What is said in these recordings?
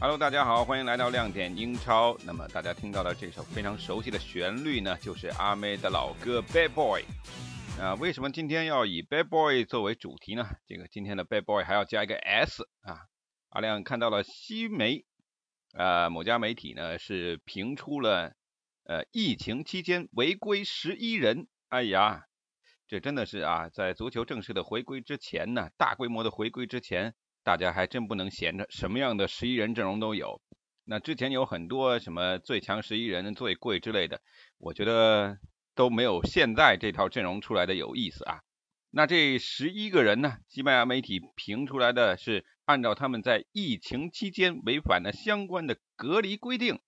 Hello，大家好，欢迎来到亮点英超。那么大家听到的这首非常熟悉的旋律呢，就是阿妹的老歌《Bad Boy》。啊，为什么今天要以《Bad Boy》作为主题呢？这个今天的《Bad Boy》还要加一个 S 啊。阿亮看到了西媒，呃，某家媒体呢是评出了，呃，疫情期间违规十一人。哎呀，这真的是啊，在足球正式的回归之前呢，大规模的回归之前。大家还真不能闲着，什么样的十一人阵容都有。那之前有很多什么最强十一人、最贵之类的，我觉得都没有现在这套阵容出来的有意思啊。那这十一个人呢？西班牙媒体评出来的是按照他们在疫情期间违反了相关的隔离规定，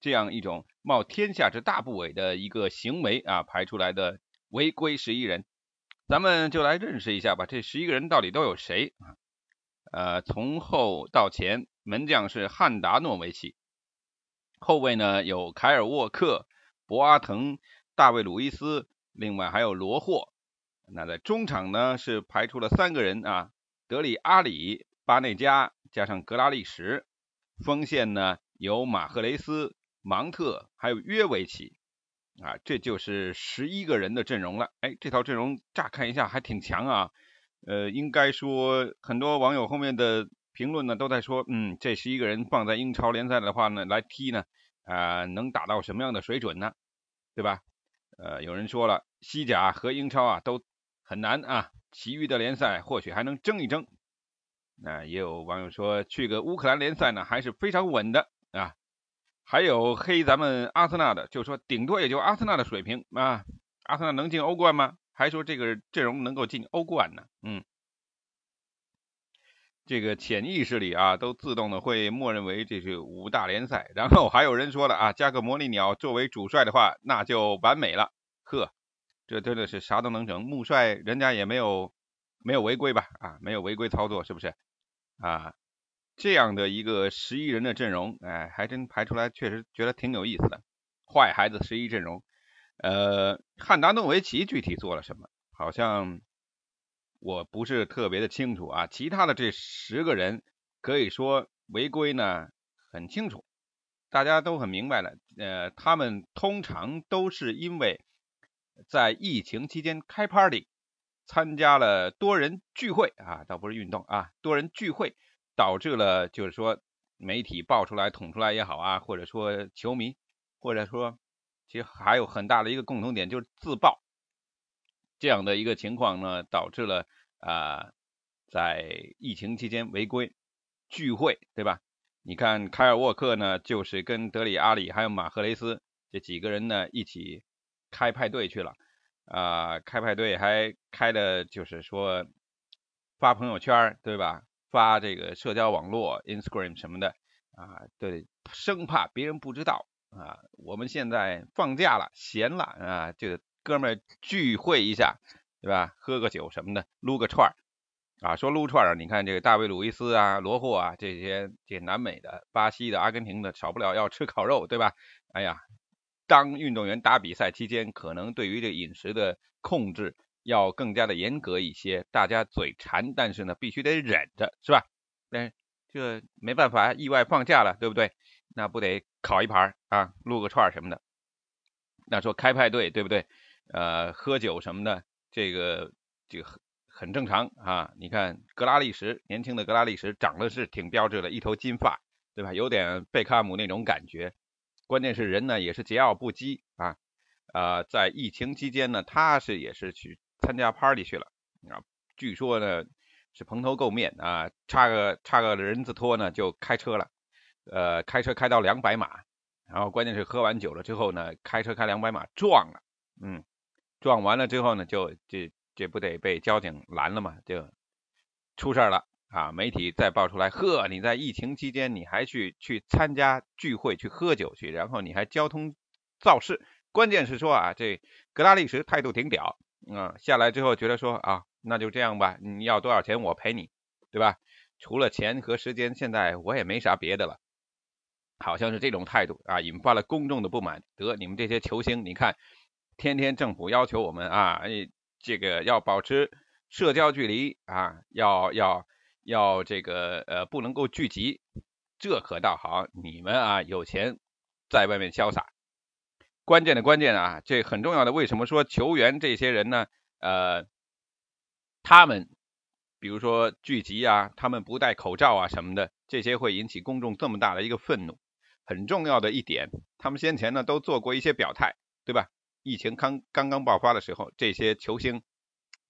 这样一种冒天下之大不韪的一个行为啊排出来的违规十一人。咱们就来认识一下吧，这十一个人到底都有谁啊？呃，从后到前，门将是汉达诺维奇，后卫呢有凯尔沃克、博阿滕、大卫鲁伊斯，另外还有罗霍。那在中场呢是排出了三个人啊，德里阿里、巴内加加上格拉利什。锋线呢有马赫雷斯、芒特还有约维奇啊，这就是十一个人的阵容了。哎，这套阵容乍看一下还挺强啊。呃，应该说，很多网友后面的评论呢，都在说，嗯，这十一个人放在英超联赛的话呢，来踢呢，啊，能达到什么样的水准呢？对吧？呃，有人说了，西甲和英超啊都很难啊，其余的联赛或许还能争一争。那也有网友说，去个乌克兰联赛呢，还是非常稳的啊。还有黑咱们阿森纳的，就说顶多也就阿森纳的水平啊，阿森纳能进欧冠吗？还说这个阵容能够进欧冠呢，嗯，这个潜意识里啊，都自动的会默认为这是五大联赛。然后还有人说了啊，加个魔力鸟作为主帅的话，那就完美了。呵，这真的是啥都能整。穆帅人家也没有没有违规吧？啊，没有违规操作是不是？啊，这样的一个十一人的阵容，哎，还真排出来，确实觉得挺有意思的。坏孩子十一阵容。呃，汉达诺维奇具体做了什么？好像我不是特别的清楚啊。其他的这十个人可以说违规呢，很清楚，大家都很明白了。呃，他们通常都是因为在疫情期间开 party，参加了多人聚会啊，倒不是运动啊，多人聚会导致了，就是说媒体爆出来、捅出来也好啊，或者说球迷，或者说。其实还有很大的一个共同点，就是自爆这样的一个情况呢，导致了啊，在疫情期间违规聚会，对吧？你看凯尔沃克呢，就是跟德里阿里还有马赫雷斯这几个人呢一起开派对去了啊，开派对还开的就是说发朋友圈，对吧？发这个社交网络 Instagram 什么的啊，对，生怕别人不知道。啊，我们现在放假了，闲了啊，就哥们聚会一下，对吧？喝个酒什么的，撸个串儿啊。说撸串儿，你看这个大卫·鲁伊斯啊、罗霍啊这些这南美的、巴西的、阿根廷的，少不了要吃烤肉，对吧？哎呀，当运动员打比赛期间，可能对于这饮食的控制要更加的严格一些。大家嘴馋，但是呢，必须得忍着，是吧？那这没办法，意外放假了，对不对？那不得烤一盘啊，撸个串什么的。那说开派对，对不对？呃，喝酒什么的，这个这个很很正常啊。你看格拉利什，年轻的格拉利什长得是挺标致的，一头金发，对吧？有点贝克汉姆那种感觉。关键是人呢也是桀骜不羁啊。呃，在疫情期间呢，他是也是去参加 party 去了啊。据说呢是蓬头垢面啊，插个插个人字拖呢就开车了。呃，开车开到两百码，然后关键是喝完酒了之后呢，开车开两百码撞了，嗯，撞完了之后呢，就这这不得被交警拦了嘛，就出事了啊！媒体再爆出来，呵，你在疫情期间你还去去参加聚会去喝酒去，然后你还交通肇事，关键是说啊，这格拉利什态度挺屌，嗯，下来之后觉得说啊，那就这样吧，你要多少钱我赔你，对吧？除了钱和时间，现在我也没啥别的了。好像是这种态度啊，引发了公众的不满。得，你们这些球星，你看，天天政府要求我们啊，这个要保持社交距离啊，要要要这个呃，不能够聚集。这可倒好，你们啊有钱在外面潇洒。关键的关键啊，这很重要的。为什么说球员这些人呢？呃，他们比如说聚集啊，他们不戴口罩啊什么的，这些会引起公众这么大的一个愤怒。很重要的一点，他们先前呢都做过一些表态，对吧？疫情刚刚刚爆发的时候，这些球星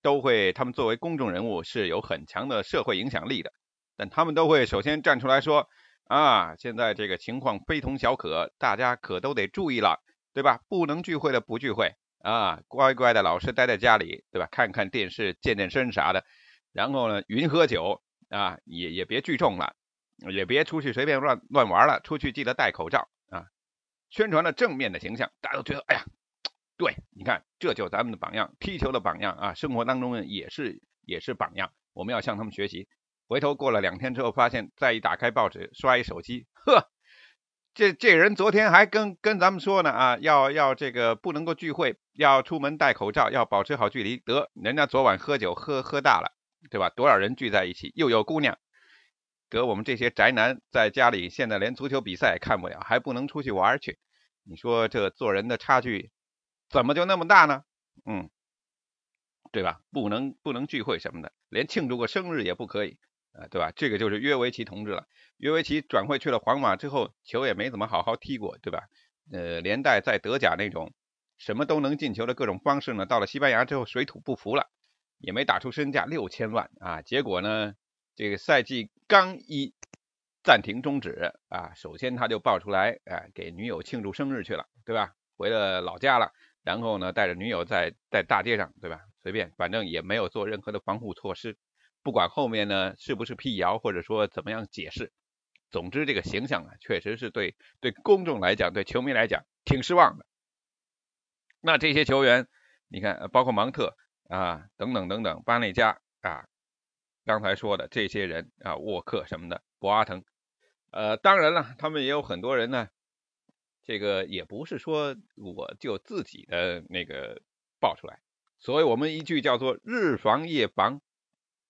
都会，他们作为公众人物是有很强的社会影响力的，但他们都会首先站出来说啊，现在这个情况非同小可，大家可都得注意了，对吧？不能聚会的不聚会啊，乖乖的老实待在家里，对吧？看看电视、健健身啥的，然后呢，云喝酒啊，也也别聚众了，也别出去随便乱乱玩了，出去记得戴口罩啊，宣传了正面的形象，大家都觉得，哎呀。对，你看，这就是咱们的榜样，踢球的榜样啊，生活当中也是也是榜样，我们要向他们学习。回头过了两天之后，发现再一打开报纸，刷一手机，呵，这这人昨天还跟跟咱们说呢啊，要要这个不能够聚会，要出门戴口罩，要保持好距离。得，人家昨晚喝酒喝喝大了，对吧？多少人聚在一起，又有姑娘，得我们这些宅男在家里现在连足球比赛也看不了，还不能出去玩去，你说这做人的差距？怎么就那么大呢？嗯，对吧？不能不能聚会什么的，连庆祝个生日也不可以啊，对吧？这个就是约维奇同志了。约维奇转会去了皇马之后，球也没怎么好好踢过，对吧？呃，连带在德甲那种什么都能进球的各种方式呢，到了西班牙之后水土不服了，也没打出身价六千万啊。结果呢，这个赛季刚一暂停终止啊，首先他就爆出来，哎，给女友庆祝生日去了，对吧？回了老家了。然后呢，带着女友在在大街上，对吧？随便，反正也没有做任何的防护措施。不管后面呢是不是辟谣，或者说怎么样解释，总之这个形象啊，确实是对对公众来讲，对球迷来讲挺失望的。那这些球员，你看，包括芒特啊，等等等等，巴内加啊，刚才说的这些人啊，沃克什么的，博阿滕，呃，当然了，他们也有很多人呢。这个也不是说我就自己的那个爆出来，所以我们一句叫做日防夜防，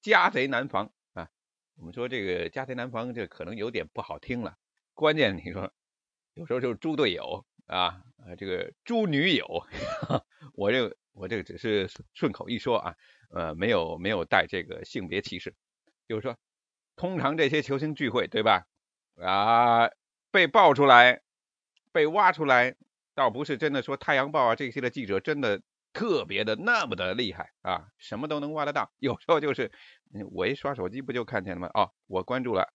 家贼难防啊。我们说这个家贼难防，这可能有点不好听了。关键你说有时候就是猪队友啊，这个猪女友，我这我这个只是顺口一说啊，呃没有没有带这个性别歧视，就是说通常这些球星聚会对吧啊被爆出来。被挖出来，倒不是真的说《太阳报》啊这些的记者真的特别的那么的厉害啊，什么都能挖得到。有时候就是我一刷手机不就看见了吗？哦，我关注了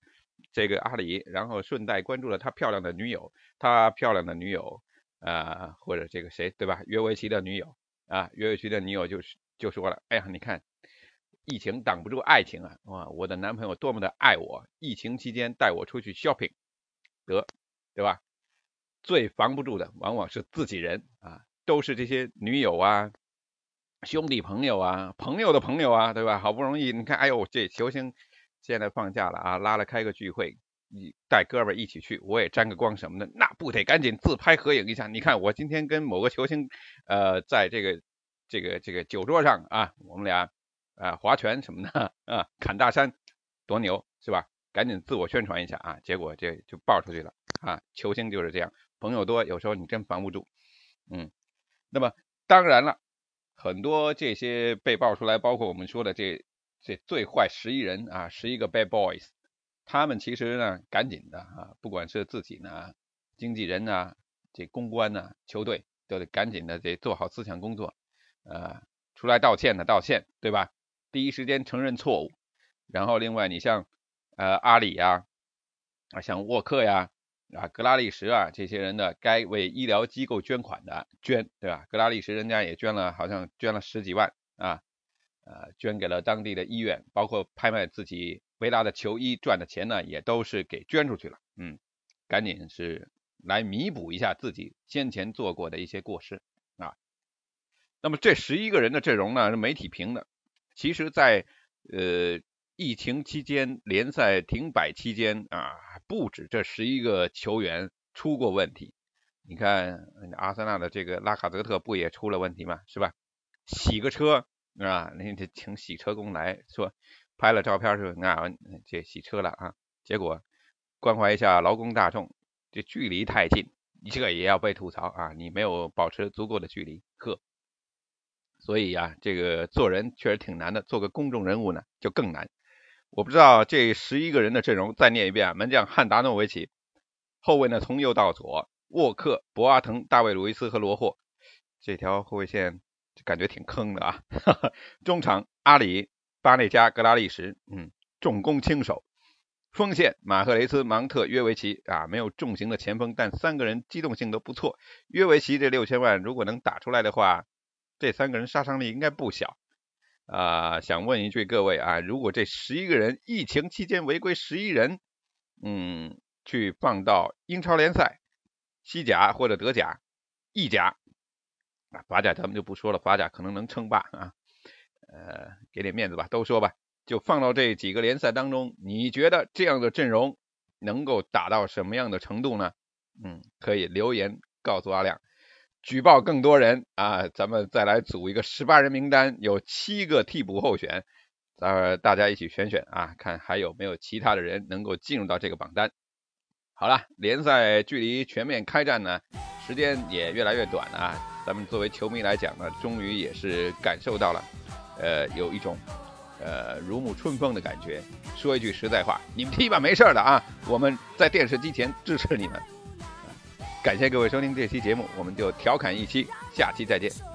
这个阿里，然后顺带关注了他漂亮的女友，他漂亮的女友啊，或者这个谁对吧？约维奇的女友啊，约维奇的女友就是就说了，哎呀，你看疫情挡不住爱情啊，哇，我的男朋友多么的爱我，疫情期间带我出去 shopping，得对吧？最防不住的往往是自己人啊，都是这些女友啊、兄弟朋友啊、朋友的朋友啊，对吧？好不容易你看，哎呦，这球星现在放假了啊，拉了开个聚会，你带哥们一起去，我也沾个光什么的，那不得赶紧自拍合影一下？你看我今天跟某个球星呃，在这个这个这个酒桌上啊，我们俩啊划拳什么的 啊，砍大山，多牛是吧？赶紧自我宣传一下啊，结果这就爆出去了啊，球星就是这样。朋友多，有时候你真防不住，嗯，那么当然了，很多这些被爆出来，包括我们说的这这最坏十一人啊，十一个 bad boys，他们其实呢，赶紧的啊，不管是自己呢，经纪人呐，这公关呐，球队都得赶紧的得做好思想工作，呃，出来道歉的道歉，对吧？第一时间承认错误，然后另外你像呃阿里呀，啊像沃克呀。啊，格拉利什啊，这些人的该为医疗机构捐款的捐，对吧？格拉利什人家也捐了，好像捐了十几万啊，呃，捐给了当地的医院，包括拍卖自己维拉的球衣赚的钱呢，也都是给捐出去了。嗯，赶紧是来弥补一下自己先前做过的一些过失啊。那么这十一个人的阵容呢，是媒体评的，其实，在呃。疫情期间，联赛停摆期间啊，不止这十一个球员出过问题。你看，阿森纳的这个拉卡泽特不也出了问题吗？是吧？洗个车啊，那得请洗车工来说，拍了照片是啊，这洗车了啊，结果关怀一下劳工大众，这距离太近，这个也要被吐槽啊！你没有保持足够的距离，呵。所以呀，这个做人确实挺难的，做个公众人物呢就更难。我不知道这十一个人的阵容，再念一遍：门将汉达诺维奇，后卫呢从右到左，沃克、博阿滕、大卫·鲁伊斯和罗霍，这条后卫线感觉挺坑的啊。中场阿里、巴内加、格拉利什，嗯，重攻轻守。锋线马赫雷斯、芒特、约维奇啊，没有重型的前锋，但三个人机动性都不错。约维奇这六千万如果能打出来的话。这三个人杀伤力应该不小啊！想问一句各位啊，如果这十一个人疫情期间违规十一人，嗯，去放到英超联赛、西甲或者德甲、意甲啊，法甲咱们就不说了，法甲可能能称霸啊，呃，给点面子吧，都说吧，就放到这几个联赛当中，你觉得这样的阵容能够打到什么样的程度呢？嗯，可以留言告诉阿亮。举报更多人啊！咱们再来组一个十八人名单，有七个替补候选，呃，大家一起选选啊，看还有没有其他的人能够进入到这个榜单。好了，联赛距离全面开战呢，时间也越来越短了啊。咱们作为球迷来讲呢，终于也是感受到了，呃，有一种呃如沐春风的感觉。说一句实在话，你们踢吧，没事的啊，我们在电视机前支持你们。感谢各位收听这期节目，我们就调侃一期，下期再见。